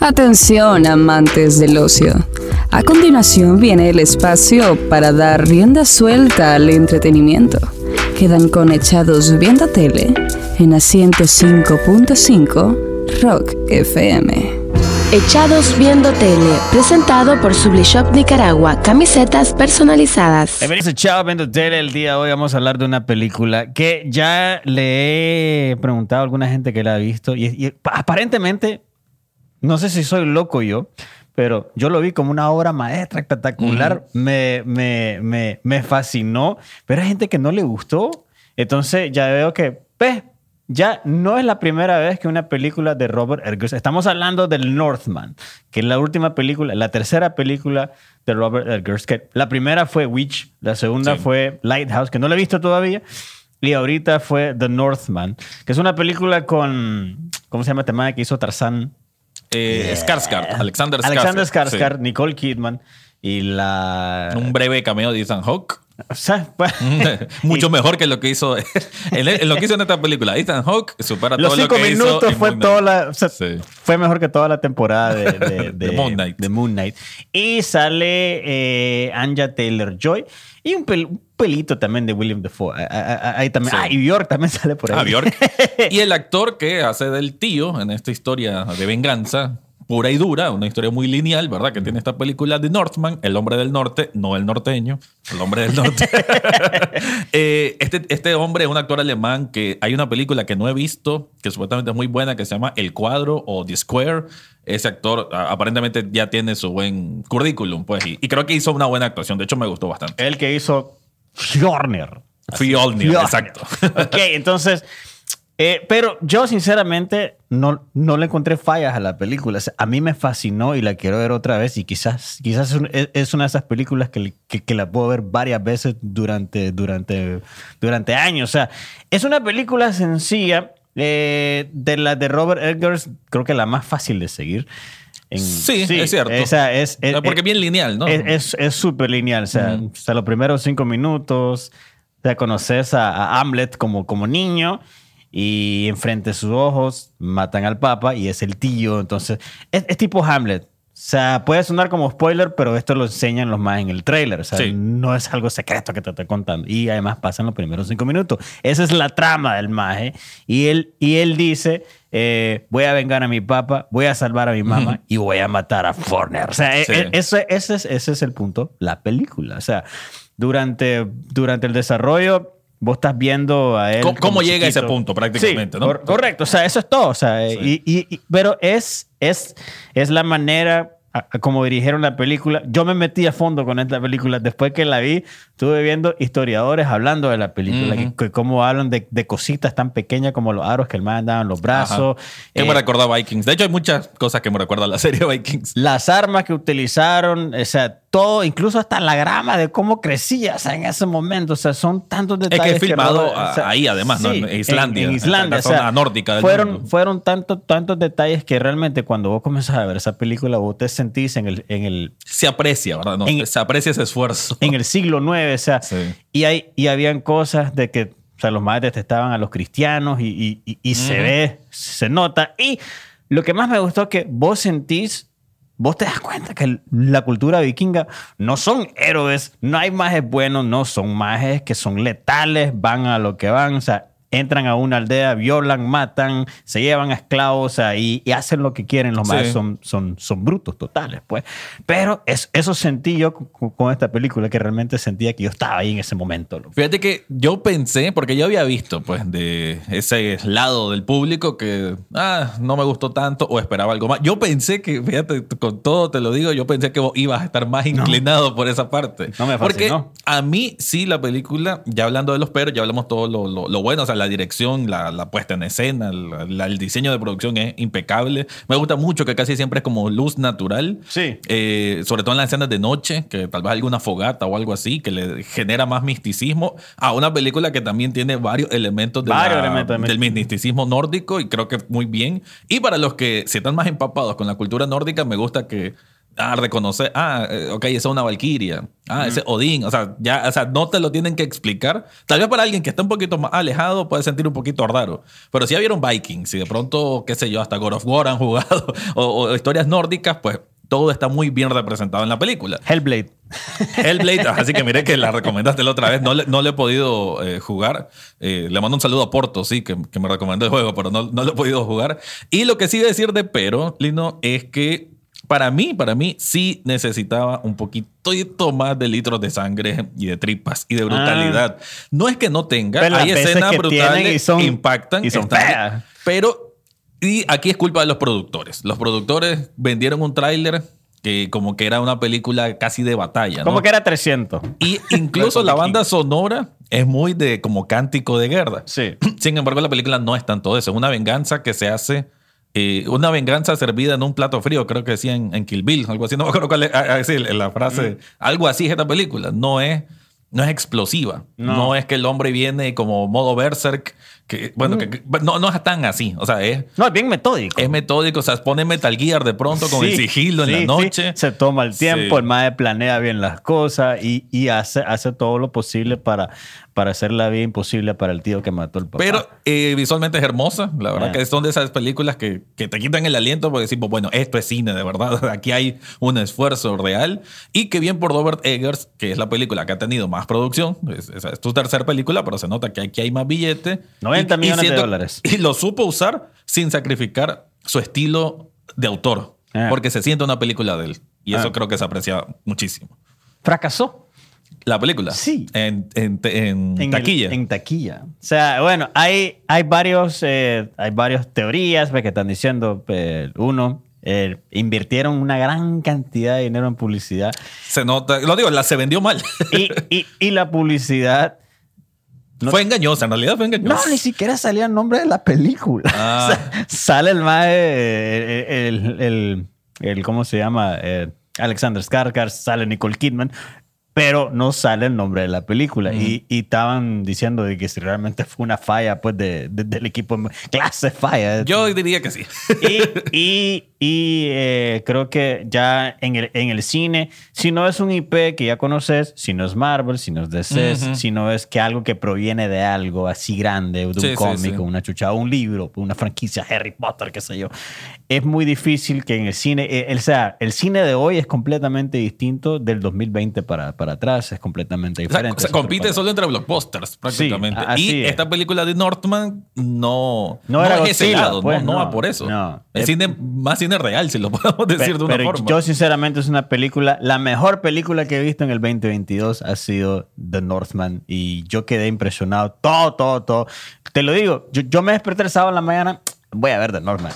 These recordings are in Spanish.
Atención, amantes del ocio. A continuación viene el espacio para dar rienda suelta al entretenimiento. Quedan conechados viendo tele en asiento 5.5 Rock FM. Echados Viendo Tele, presentado por Sublishop Nicaragua, camisetas personalizadas. Bienvenidos a Echados Viendo Tele. El día de hoy vamos a hablar de una película que ya le he preguntado a alguna gente que la ha visto y, y aparentemente, no sé si soy loco yo, pero yo lo vi como una obra maestra espectacular. me, me, me, me fascinó, pero hay gente que no le gustó. Entonces ya veo que, pues, ya no es la primera vez que una película de Robert Eggers, estamos hablando del Northman, que es la última película, la tercera película de Robert Eggers, que la primera fue Witch, la segunda Sí. fue Lighthouse, que no la he visto todavía, y ahorita fue The Northman, que es una película con, ¿cómo se llama man que hizo Tarzán? Eh, Skarsgård, Alexander Skarsgård. Alexander Skarsgård, Sí. Nicole Kidman y la... Un breve cameo de Ethan Hawke. O sea, pues- Mucho mejor que lo que hizo en, en lo que hizo en esta película. Ethan Hawke supera Los todo lo cinco que minutos fue toda la, o sea, Sí. fue mejor que toda la temporada de, de, De Moon Knight. de Moon Knight. Y sale eh, Anja Taylor Joy y un, pel- un pelito también de William Defoe. Ah, ah, ah, Ahí también. Sí. Ah, y Bjork también sale por ahí. Ah, Bjork. Y el actor que hace del tío en esta historia de venganza pura y dura, una historia muy lineal, ¿verdad? Que tiene esta película de Northman, el hombre del norte, no el norteño, el hombre del norte. Eh, este, este hombre es un actor alemán que hay una película que no he visto, que supuestamente es muy buena, que se llama El Cuadro o The Square. Ese actor a- aparentemente ya tiene su buen currículum, pues, y, y creo que hizo una buena actuación. De hecho, me gustó bastante. El que hizo Fjorner. Fjorner. exacto. ok, entonces. Eh, pero yo, sinceramente, no, no le encontré fallas a la película. O sea, a mí me fascinó y la quiero ver otra vez. Y quizás, quizás es, un- es- una de esas películas que, que, que la puedo ver varias veces durante, durante, durante años. O sea, es una película sencilla. eh, de la de Robert Eggers, creo que la más fácil de seguir. En- Sí, es cierto. O sea, es, es- Porque es bien lineal, ¿no? es- Es es súper lineal. O sea, Ujú. o sea, los primeros cinco minutos, sea, conoces a, a Hamlet como, como niño y enfrente de sus ojos matan al papa y es el tío. Entonces, es, es tipo Hamlet. O sea, puede sonar como spoiler, pero esto lo enseñan los más en el trailer. O sea, Sí. no es algo secreto que te estoy contando. Y además pasan los primeros cinco minutos. Esa es la trama del maje. Y él, y él dice, eh, voy a vengar a mi papá, voy a salvar a mi mamá y voy a matar a Forner. O sea, Sí. e- e- ese, ese es, ese es el punto, la película. O sea, durante, durante el desarrollo, vos estás viendo a él. ¿Cómo- llega a ese punto, prácticamente, Sí, no? cor- correcto, o sea, eso es todo. O sea, Sí. y, y- y- pero es, es, es la manera a- a como dirigieron la película. Yo me metí a fondo con esta película. Después que la vi, estuve viendo historiadores hablando de la película, que, que cómo hablan de, de cositas tan pequeñas como los aros que el man andaba en los brazos. Que eh, me recuerda a Vikings. De hecho, hay muchas cosas que me recuerdan a la serie Vikings. las armas que utilizaron, o sea, todo, incluso hasta la grama de cómo crecía, o sea, en ese momento, o sea, son tantos que detalles. es filmado Robert- o sea, ahí, además, ¿no? En Islandia, En, en Islandia, la o sea, zona nórdica del fueron, mundo. fueron tantos, tantos detalles que realmente cuando vos comenzás a ver esa película, vos te sentís en el, en el, Se aprecia, ¿verdad? No, En- se aprecia ese esfuerzo. en el siglo IX, o sea, Sí. y, hay, y habían cosas de que, o sea, los más detestaban a los cristianos y, y- y- y se ve, se nota. Y lo que más me gustó es que vos sentís, vos te das cuenta que la cultura vikinga no son héroes, no hay majes buenos, no son majes que son letales, van a lo que van, o sea, entran a una aldea, violan, matan, se llevan a esclavos sea, y, hacen lo que quieren. Los Sí. majes son, son, son brutos totales, pues. Pero es- eso sentí yo con, con esta película, que realmente sentía que yo estaba ahí en ese momento. Fíjate que yo pensé, porque yo había visto, pues, de ese lado del público que, ah, no me gustó tanto o esperaba algo más. Yo pensé que, fíjate, con todo te lo digo, yo pensé que vos ibas a estar más inclinado por esa parte. No me Porque fascinó. a mí sí la película, ya hablando de los peros, ya hablamos todo lo, lo- lo bueno, o sea, la dirección, la, la puesta en escena, la- la- el diseño de producción es impecable. Me gusta mucho que casi siempre es como luz natural. Sí. Eh, sobre todo en las escenas de noche, que tal vez alguna fogata o algo así, que le genera más misticismo a una película que también tiene varios elementos, de Varios la- elementos de del misticismo nórdico y creo que muy bien. Y para los que se están más empapados con la cultura nórdica, me gusta que ah, reconocer, ah, ok, esa es una Valkyria, ah, ese es Odín, o sea, ya, o sea, no te lo tienen que explicar. Tal vez para alguien que está un poquito más alejado puede sentir un poquito raro, pero si ya vieron Vikings y de pronto, qué sé yo, hasta God of War han jugado o, o historias nórdicas, pues todo está muy bien representado en la película. Hellblade. Hellblade, así que mire que la recomendaste la otra vez. No le, no le he podido eh, jugar. Eh, le mando un saludo a Porto, sí, que, que me recomendó el juego, pero no, no lo he podido jugar. Y lo que sí decir de pero, Lino, es que para mí, para mí, sí necesitaba un poquito más de litros de sangre y de tripas y de brutalidad. No es que no tenga, Pero hay escenas brutales y son- impactan. y son feas. Pero, y aquí es culpa de los productores. Los productores vendieron un tráiler que como que era una película casi de batalla. ¿no? Como que era 300. Y incluso la banda sonora es muy de como cántico de guerra. Sí. Sin embargo, la película no es tanto eso. Es una venganza que se hace. Eh, una venganza servida en un plato frío, creo que decía en, en Kill Bill, algo así. No me acuerdo cuál es, ah, ah, sí, la frase. Algo así es esta película. No es, no es explosiva. No. No. es que el hombre viene como modo berserk. Que, bueno, mm. que, no, no es tan así. O sea, es. No, es bien metódico. Es metódico. O sea, pone Metal Gear de pronto con sí, el sigilo sí, en la noche. Sí. Se toma el tiempo, el MAE planea bien las cosas y, y, hace, hace todo lo posible para, para hacer la vida imposible para el tío que mató al papá. Pero eh, visualmente es hermosa. La verdad que son de esas películas que, que te quitan el aliento porque decimos, bueno, esto es cine, de verdad. Aquí hay un esfuerzo real. Y que bien por Robert Eggers, que es la película que ha tenido más producción. Es, es, es tu tercera película, pero se nota que aquí hay más billete. No 40 millones de dólares. Y lo supo usar sin sacrificar su estilo de autor, ah. porque se siente una película de él. Y eso ah. creo que se aprecia muchísimo. ¿Fracasó? La película. Sí. En, taquilla. En taquilla. O sea, bueno, hay, hay, varios, eh, hay varias teorías pues, que están diciendo. Eh, uno, eh, invirtieron una gran cantidad de dinero en publicidad. Se nota, lo digo, la se vendió mal. Y, y la publicidad no- fue engañosa, en realidad fue engañosa. No, ni siquiera salía el nombre de la película. Ah. O sea, sale el eh, el, el, el- ¿cómo se llama? Eh, Alexander Skarsgård, sale Nicole Kidman, pero no sale el nombre de la película. y, y estaban diciendo de que si realmente fue una falla pues de, de- del equipo, clase falla. Yo diría que sí. Y, y- y, eh, creo que ya en el, en el cine, si no es un IP que ya conoces, si no es Marvel, si no es DC, Ujú. si no es que algo que proviene de algo así grande, de un Sí, sí, cómic, sí. o una chuchada, un libro, una franquicia, Harry Potter, qué sé yo, es muy difícil que en el cine, eh, o sea, el cine de hoy es completamente distinto del 2020 para, para atrás, es completamente O sea, diferente. se es compite solo entre blockbusters, prácticamente. Sí, y es. esta película de Northman no, No era es ese lado, pues, no, no no, va por eso. no. Es Eh, cine, más cine real, si lo podemos decir Pe- de una pero forma. yo sinceramente es una película, la mejor película que he visto en el 2022 ha sido The Northman y yo quedé impresionado, todo, todo, todo. Te lo digo, yo, yo me desperté el sábado en la mañana, voy a ver The Northman.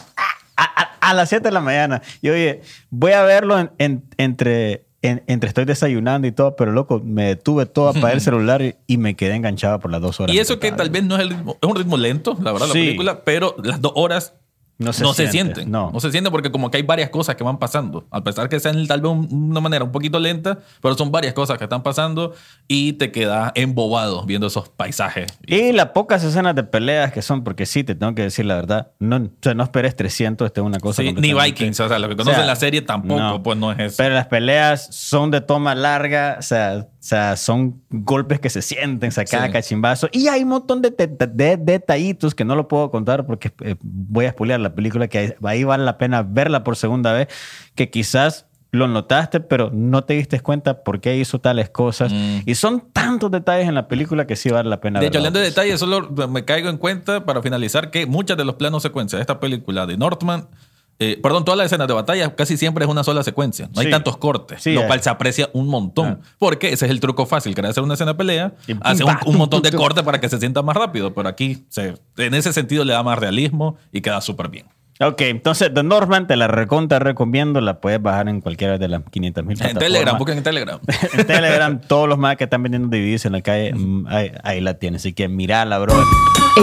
A, a- a las 7 de la mañana. Y oye, voy a verlo en- en- entre, en- entre estoy desayunando y todo, pero loco, me detuve todo, apagué el celular y, y me quedé enganchado por las dos horas. y eso que tal vez no es el ritmo, es un ritmo lento, la verdad, Sí. la película, pero las dos horas No no se se, siente, sienten. no. No. se siente porque como que hay varias cosas que van pasando. A pesar que sean tal vez un- una manera un poquito lenta, pero son varias cosas que están pasando y te quedas embobado viendo esos paisajes. Y las pocas escenas de peleas que son, porque sí, te tengo que decir la verdad, no, o sea, no esperes 300, esta es una cosa. Sí, ni Vikings, o sea, lo que conocen O sea, la serie tampoco, pues no es eso. Pero las peleas son de toma larga, o sea, o sea son golpes que se sienten, o sea, cada Sí. cachimbazo. Y hay un montón de, de- de detallitos que no lo puedo contar porque eh, voy a spoilear la película, que ahí vale la pena verla por segunda vez, que quizás lo notaste, pero no te diste cuenta por qué hizo tales cosas. Mm. Y son tantos detalles en la película que sí vale la pena De hecho, hablando de detalles, solo me caigo en cuenta para finalizar que muchas de los planos secuencias de esta película de Northman, eh, perdón, todas las escenas de batalla casi siempre es una sola secuencia. No hay Sí. tantos cortes, Sí, lo hay. cual se aprecia un montón. Ah. Porque ese es el truco fácil, querer hacer una escena de pelea, Y hace un, montón de cortes para que se sienta más rápido. Pero aquí, se- en ese sentido, le da más realismo y queda súper bien. Ok, entonces The Northman te la recontra recomiendo, la puedes bajar en cualquiera de las 500 mil En Telegram, busquen en Telegram. en Telegram, todos los más que están vendiendo DVDs en la calle, mm, ahí, ahí la tienes. Así que mirala, bro.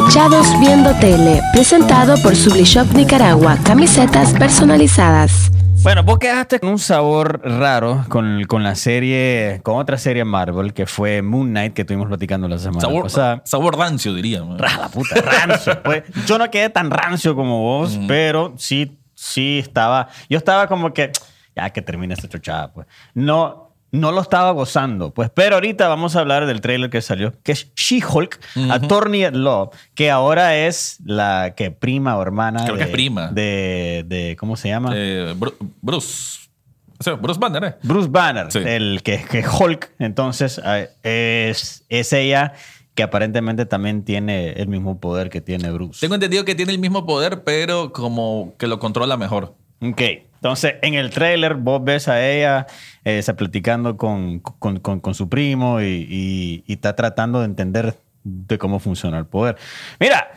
Echados Viendo Tele, presentado por Sublishop Nicaragua, camisetas personalizadas. Bueno, vos quedaste con un sabor raro con, con la serie, con otra serie Marvel, que fue Moon Knight, que estuvimos platicando la semana Sabor, pasada. sabor rancio, diría. man. Ra, la puta, rancio. pues. Yo no quedé tan rancio como vos, pero sí, sí estaba. Yo estaba como que. ya que termine esta chochada, pues. No, no lo estaba gozando, pues. Pero ahorita vamos a hablar del trailer que salió, que es She-Hulk, Attorney at Law, que ahora es la que prima o hermana. Creo que es prima. De, de- ¿cómo se llama? Eh, Bru- Bruce. O sea, Bruce Banner, ¿eh? Bruce Banner, Sí. el que, que Hulk, entonces eh, es, es ella que aparentemente también tiene el mismo poder que tiene Bruce. Tengo entendido que tiene el mismo poder, pero como que lo controla mejor. Ok, entonces en el trailer vos ves a ella eh, está platicando con, con- con- con su primo y, y- y está tratando de entender de cómo funciona el poder. Mira,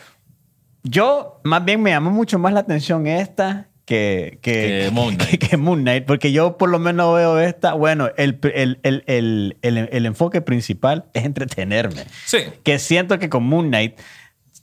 yo más bien me llamó mucho más la atención esta que, que, Que Moon Knight. que- que Moon Knight, porque yo por lo menos veo esta, bueno, el, el- el- el- enfoque principal es entretenerme Sí. que siento que con Moon Knight eh,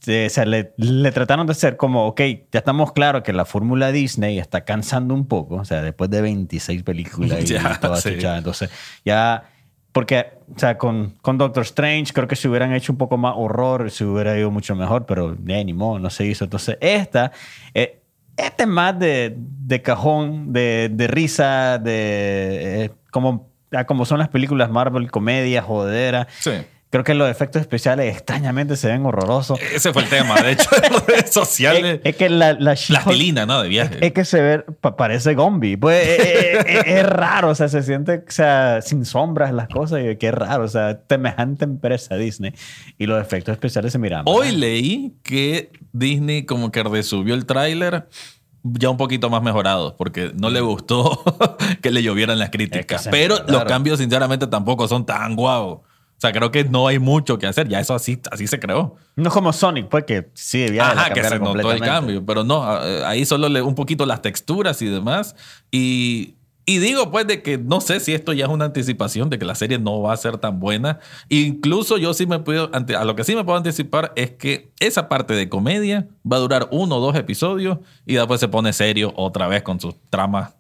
o sea, le, le trataron de hacer como, ok, ya estamos claros que la fórmula Disney está cansando un poco, o sea, después de 26 películas y Ya, toda sí. entonces ya, porque, o sea, con, con Doctor Strange creo que si hubieran hecho un poco más horror, se hubiera ido mucho mejor, pero eh, ni modo, no se hizo. Entonces, esta, eh, esta es más de, de cajón, de, de risa, de eh, como, ah, como son las películas Marvel, comedia, jodera. Sí. Creo que los efectos especiales extrañamente se ven horrorosos. Ese fue el tema, de hecho, las redes sociales. Es, es que la, la Plastilina, ¿no? De viaje. Es que se ve, pa- parece Gombi. Pues eh, eh, eh, es, raro, o sea, se siente, o sea, sin sombras las cosas y que es raro, o sea, semejante empresa Disney y los efectos especiales se miran. Hoy leí que Disney como que resubió el tráiler ya un poquito más mejorado porque no le gustó que le llovieran las críticas. se Pero mandaron. los cambios sinceramente tampoco son tan guau. O sea, creo que no hay mucho que hacer. Ya eso así, así se creó. No es como Sonic, pues que sí, debía de Ajá, que se notó el cambio. Pero no, a- ahí solo le, un poquito las texturas y demás. Y, y digo pues de que no sé si esto ya es una anticipación de que la serie no va a ser tan buena. Incluso yo sí me puedo, a lo que sí me puedo anticipar es que esa parte de comedia va a durar uno o dos episodios y después se pone serio otra vez con sus tramas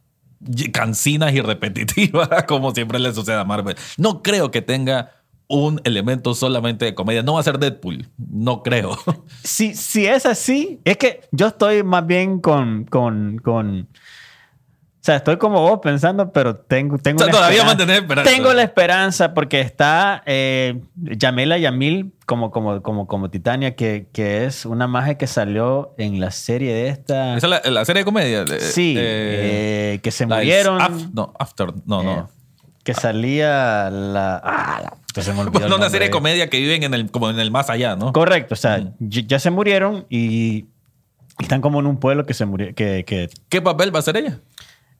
cansinas y repetitivas, como siempre le sucede a Marvel. No creo que tenga un elemento solamente de comedia. No va a ser Deadpool, no creo. Si, si es así, es que yo estoy más bien con, con, con o sea, estoy como vos pensando, pero tengo, tengo O sea, todavía esperanza. mantener esperanza. Tengo la esperanza porque está eh, Yamela Yamil como, como, como, como Titania, que, que es una magia que salió en la serie de esta. Esa es la, la serie de comedia. de- sí, eh, eh, que se murieron. Af- no, After. No, eh, no. que salía la. Ah, la- olvidó Bueno, el una serie de comedia que viven en el, como en el más allá, ¿no? Correcto, o sea, ya ya se murieron y, están como en un pueblo que se murió. Que, que, ¿Qué papel va a ser ella?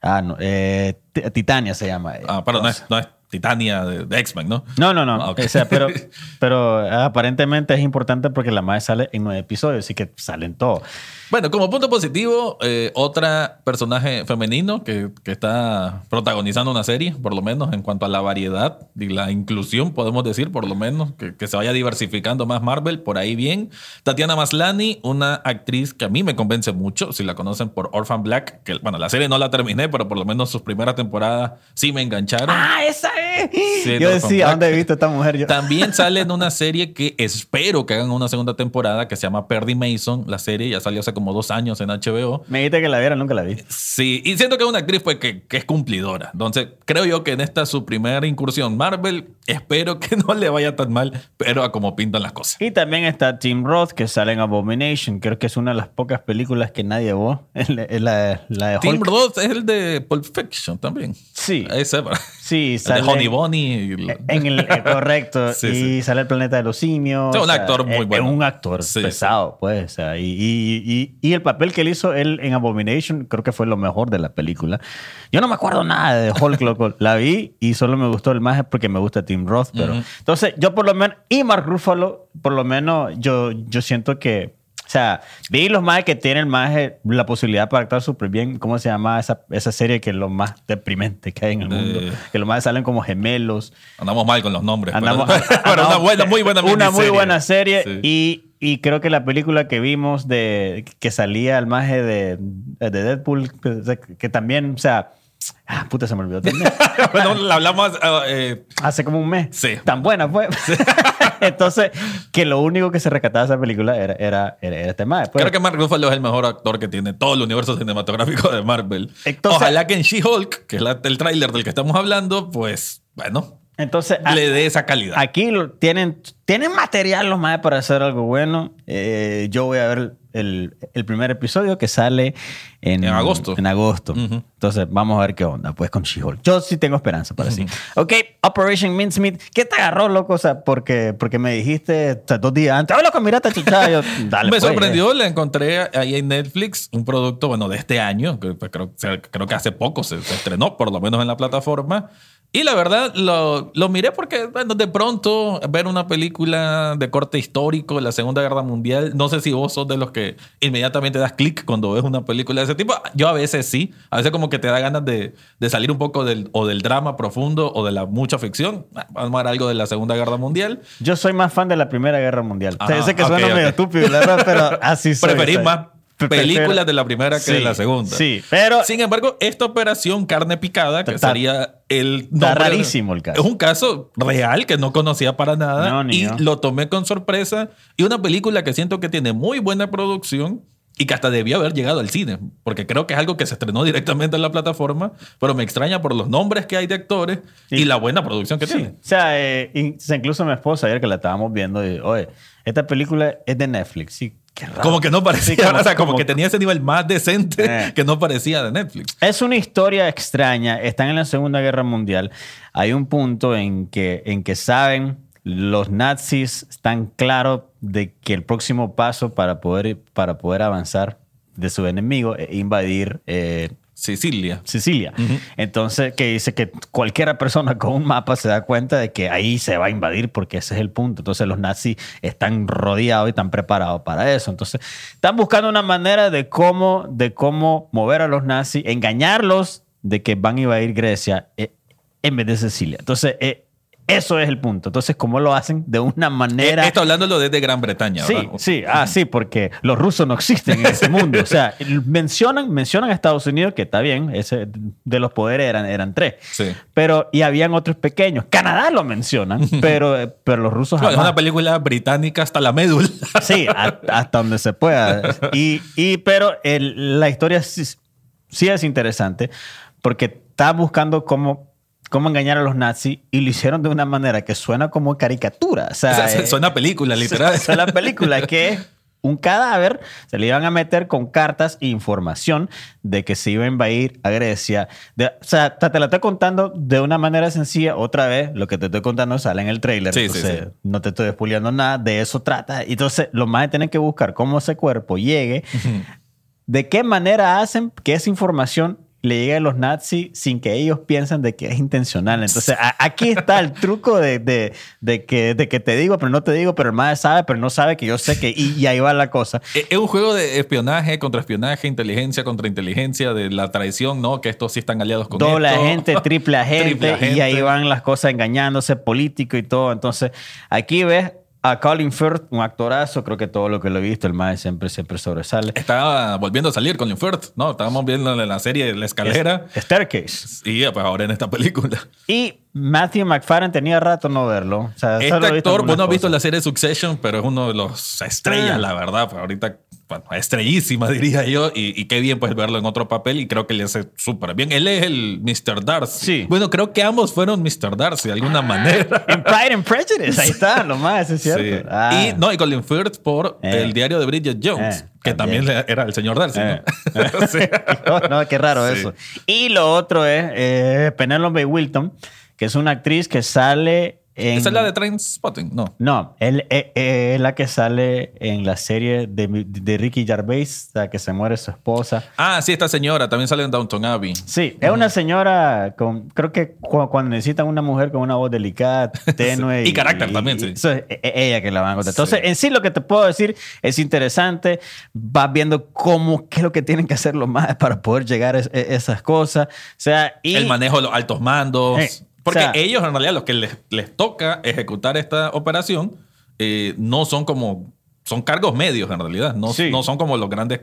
ah, no, eh, Titania se llama. ella. Ah, pero no es, no es Titania de, de X-Men, ¿no? No, no, no. Ah, ok. O sea, pero, pero ah, aparentemente es importante porque la madre sale en nueve episodios, así que salen todos. Bueno, como punto positivo, eh, otra personaje femenino que, que está protagonizando una serie, por lo menos en cuanto a la variedad y la inclusión, podemos decir, por lo menos, que, que se vaya diversificando más Marvel, por ahí bien. Tatiana Maslani, una actriz que a mí me convence mucho, si la conocen por Orphan Black, que bueno, la serie no la terminé, pero por lo menos sus primeras temporadas sí me engancharon. ¡Ah, esa es! Sí, Yo decía. ¿dónde he visto a esta mujer? Yo, También sale en una serie que espero que hagan una segunda temporada que se llama Perdy Mason. La serie ya salió hace como dos años en HBO. me dijiste que la viera, nunca la vi. Sí, y siento que es una actriz pues, que, que es cumplidora. Entonces, creo yo que en esta su primera incursión Marvel, espero que no le vaya tan mal, pero a como pintan las cosas. Y también está Tim Roth, que sale en Abomination. Creo que es una de las pocas películas que nadie vio. La, la, la de Tim. Roth es el de Pulp Fiction también. Sí. Ese, Sí, El sale. de Honey el- En el, eh, correcto. Sí, y sí. sale el planeta de los simios. Sí, un actor muy es- bueno. Es un actor Sí, pesado, pues. o sea, y, y- y- y el papel que él hizo él en Abomination creo que fue lo mejor de la película. Yo no me acuerdo nada de Hulk, loco. La vi y solo me gustó el más porque me gusta Tim Roth. Pero. Entonces, yo por lo menos, y Mark Ruffalo, por lo menos, yo, yo siento que. O sea, vi los más que tienen más eh, la posibilidad para actuar súper bien. ¿Cómo se llama esa, esa serie que es lo más deprimente que hay en el mundo? Eh. Que los más salen como gemelos. Andamos mal con los nombres. pero- Andamos, pero, una andamos- buena, muy buena Una muy buena serie. Sí. Y, y creo que la película que vimos de que salía el maje de, de Deadpool, que, que también, o sea, ah, puta, se me olvidó también. bueno, la hablamos. ah, eh, Hace como un mes. Sí. Tan buena fue. Entonces, que lo único que se rescataba de esa película era, era, era, era este mae. Pues, Creo que Mark Ruffalo es el mejor actor que tiene todo el universo cinematográfico de Marvel. Entonces- Ojalá que en She-Hulk, que es la- el tráiler del que estamos hablando, pues, bueno, entonces le dé esa calidad. aquí tienen, tienen material los más para hacer algo bueno. Eh, yo voy a ver el, el primer episodio que sale en, En agosto. En agosto. Ujú. Entonces, vamos a ver qué onda, pues, con She-Hulk. Yo sí tengo esperanza para sí. Ok, Operation Mincemeat. ¿Qué te agarró, loco? O sea, porque, porque me dijiste o sea, dos días antes, ¡Hola con Mirata Chicha! Yo, dale, Me pues, sorprendió, le encontré ahí en Netflix un producto, bueno, de este año, que creo, creo que hace poco se, se estrenó, por lo menos en la plataforma. Y la verdad, lo, lo miré porque, bueno, de pronto ver una película de corte histórico de la Segunda Guerra Mundial, no sé si vos sos de los que inmediatamente das clic cuando ves una película de ese tipo. Yo a veces sí, a veces como que te da ganas de, de salir un poco del, o del drama profundo o de la mucha ficción. Ah, Vamos a ver algo de la Segunda Guerra Mundial. Yo soy más fan de la Primera Guerra Mundial. O sea, Ah, sé que ok, suena medio estúpido, la verdad, pero así soy. Preferís o más películas de la primera que de Sí, la segunda. Sí, pero Sin embargo, esta operación carne picada, que Está- sería el está rarísimo el caso. Es un caso real que no conocía para nada No, ni y yo. lo tomé con sorpresa y una película que siento que tiene muy buena producción y que hasta debió haber llegado al cine, porque creo que es algo que se estrenó directamente en la plataforma, pero me extraña por los nombres que hay de actores y, la buena producción que Sí, tiene. o sea, eh, incluso mi esposa ayer que la estábamos viendo, y, oye, esta película es de Netflix. Sí. Como que no parecía, Sí, como- o sea, como, como- que tenía ese nivel más decente Eh. que no parecía de Netflix. Es una historia extraña. Están en la Segunda Guerra Mundial. Hay un punto en que, en que saben, los nazis están claros de que el próximo paso para poder, para poder avanzar de su enemigo es invadir eh, Sicilia. Sicilia. Entonces, que dice que cualquier persona con un mapa se da cuenta de que ahí se va a invadir porque ese es el punto. Entonces, los nazis están rodeados y están preparados para eso. Entonces, están buscando una manera de cómo, de cómo mover a los nazis, engañarlos de que van a invadir Grecia eh, en vez de Sicilia. Entonces, eh, eso es el punto. Entonces, ¿cómo lo hacen? De una manera... Eh, Esto hablándolo desde Gran Bretaña, Sí, ¿verdad? sí, ah, sí, porque los rusos no existen en ese mundo. O sea, mencionan, mencionan a Estados Unidos, que está bien, ese, de los poderes eran, eran tres. Sí. Pero, y habían otros pequeños. Canadá lo mencionan, pero, pero los rusos es una película británica hasta la médula. Sí, a- hasta donde se pueda. Y, y- pero el- la historia sí, sí es interesante porque está buscando cómo, cómo engañar a los nazis y lo hicieron de una manera que suena como caricatura. O sea, O sea, eh, suena a película, literal. es la película, que un cadáver, se le iban a meter con cartas e información de que se iba a invadir a Grecia. De- o sea, te, la estoy contando de una manera sencilla. Otra vez, lo que te estoy contando sale en el trailer. Sí, entonces, sí. no te estoy despuliando nada. De eso trata. Entonces, los más tienen que buscar cómo ese cuerpo llegue. ¿De qué manera hacen que esa información le llegue a los nazis sin que ellos piensen de que es intencional? Entonces, aquí está el truco de, de- de que, de que te digo, pero no te digo, pero el más sabe, pero no sabe que yo sé que... Y, y ahí va la cosa. Es un juego de espionaje contra espionaje, inteligencia contra inteligencia, de la traición, ¿no? Que estos sí están aliados con Doble esto. agente, triple agente, Triple y agente. ahí van las cosas engañándose, político y todo. Entonces, aquí ves a Colin Firth, un actorazo, creo que todo lo que lo he visto, el más siempre, siempre sobresale. Estaba volviendo a salir Colin Firth, ¿no? Estábamos viendo en la serie La Escalera. Staircase. Y pues ahora en esta película. Y Matthew McFadden tenía rato no verlo. O sea, Este actor, vos no has visto la serie Succession, pero es uno de los estrellas, Ah. la verdad. Pues ahorita, bueno, estrellísima, diría yo. Y, y qué bien, pues, verlo en otro papel. Y creo que le hace súper bien. Él es el Mr. Darcy. Sí. Bueno, creo que ambos fueron Mr. Darcy de alguna manera. En Pride and Prejudice, ahí está, lo más, es cierto. Sí. Ah. Y no, y Colin Firth por Eh. el diario de Bridget Jones, Eh, que también, era el señor Darcy. Eh. ¿no? Sí. Oh, no, qué raro eso. Y lo otro es eh, Penelope Wilton, que es una actriz que sale en... Esa es la de Trainspotting, no. No, él eh, eh, es la que sale en la serie de, de Ricky Gervais, la que se muere su esposa. Ah, sí, esta señora también sale en Downton Abbey. Sí, es una señora con, creo que cu- cuando necesitan una mujer con una voz delicada, tenue. Y carácter también, sí. eso es e- e- ella que la van a contar. Entonces, Sí. en sí lo que te puedo decir es interesante. Vas viendo cómo, qué es lo que tienen que hacer los más para poder llegar a es- e- esas cosas. O sea, y... el manejo de los altos mandos. Eh, porque o sea- ellos, en realidad, los que les, les toca ejecutar esta operación, eh, no son como son cargos medios en realidad. No, Sí. no son como los grandes,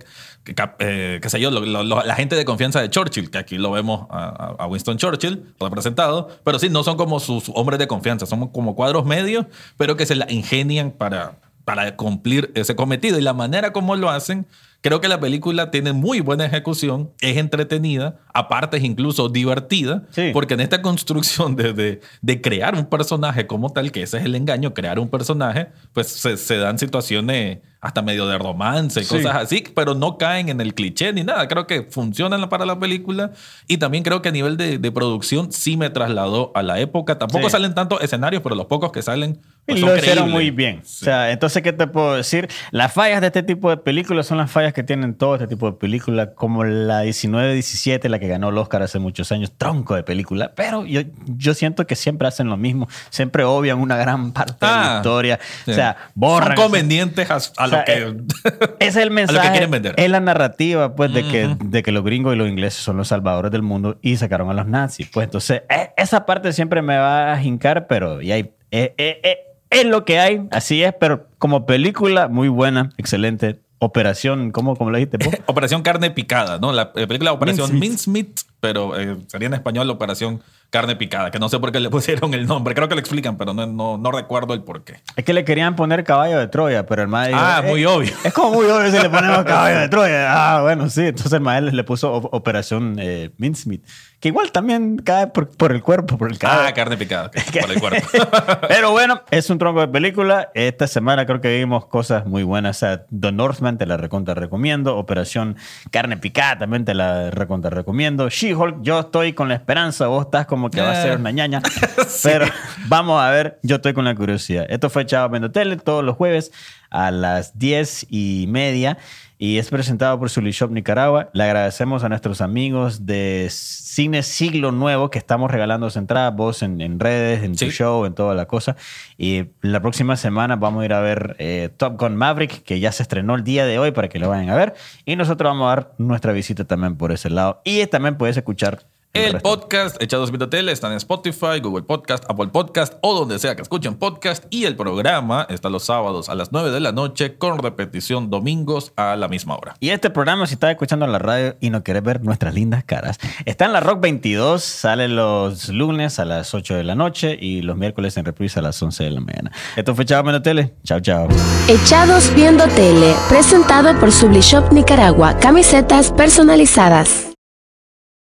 eh, qué sé yo, lo- lo- lo- la gente de confianza de Churchill, que aquí lo vemos a, a- a Winston Churchill representado. Pero sí, no son como sus hombres de confianza. Son como cuadros medios, pero que se la ingenian para, para cumplir ese cometido. Y la manera como lo hacen, creo que la película tiene muy buena ejecución, es entretenida, aparte es incluso divertida, Sí. porque en esta construcción de, de- de crear un personaje como tal, que ese es el engaño, crear un personaje, pues se, se dan situaciones hasta medio de romance y Sí. cosas así, pero no caen en el cliché ni nada. Creo que funcionan para la película y también creo que a nivel de, de producción sí me trasladó a la época. Tampoco Sí. salen tantos escenarios, pero los pocos que salen pues, lo hicieron creíbles. muy bien. Sí. O sea, entonces, ¿qué te puedo decir? Las fallas de este tipo de películas son las fallas que tienen todo este tipo de películas, como la 19-17, la que ganó el Oscar hace muchos años, tronco de película. Pero yo, yo siento que siempre hacen lo mismo. Siempre obvian una gran parte de la Ah, historia. sí. O sea, borran. Son convenientes a, a O sea, lo que... eh, es el mensaje. quieren vender. Es la narrativa, pues, de, que, de que los gringos y los ingleses son los salvadores del mundo y sacaron a los nazis. Pues entonces, e- esa parte siempre me va a hincar, pero y hay, eh, eh, eh, es lo que hay, así es, pero como película, muy buena, excelente. Operación, ¿cómo, cómo lo dijiste? Operación Carne Picada, ¿no? La eh, película Operación Mincemeat. Pero eh, sería en español Operación Carne Picada, que no sé por qué le pusieron el nombre. Creo que lo explican, pero no, no, no recuerdo el por qué. Es que le querían poner caballo de Troya, pero el maestro. Ah, muy obvio. Es como muy obvio si le ponemos caballo de Troya. Ah, bueno, sí. Entonces el maestro le puso op- Operación eh, Mincemeat, que igual también cae por, por el cuerpo, por el Ah, caballo. carne picada, por el cuerpo. Pero bueno, es un tronco de película. Esta semana creo que vimos cosas muy buenas. O sea, The Northman te la recontra recomiendo. Operación Carne Picada también te la recontra recomiendo. She-Hulk, yo estoy con la esperanza. Vos estás como que va a Eh. ser una ñaña. Pero vamos a ver, yo estoy con la curiosidad. Esto fue Chavo Tele todos los jueves a las 10 y media. Y es presentado por Zulishop Nicaragua. Le agradecemos a nuestros amigos de Cine Siglo Nuevo que estamos regalando entradas, vos en, en redes, en tu show, en toda la cosa. Y la próxima semana vamos a ir a ver eh, Top Gun Maverick, que ya se estrenó el día de hoy para que lo vayan a ver. Y nosotros vamos a dar nuestra visita también por ese lado. Y también puedes escuchar El podcast Echados Viendo Tele está en Spotify, Google Podcast, Apple Podcast o donde sea que escuchen podcast. Y el programa está los sábados a las 9 de la noche con repetición domingos a la misma hora. Y este programa, si estás escuchando en la radio y no quieres ver nuestras lindas caras, está en la Rock 22, sale los lunes a las 8 de la noche y los miércoles en reprise a las 11 de la mañana. Esto fue Chavo Viendo Tele. Chao, chao. Echados Viendo Tele, presentado por Sublishop Nicaragua, camisetas personalizadas.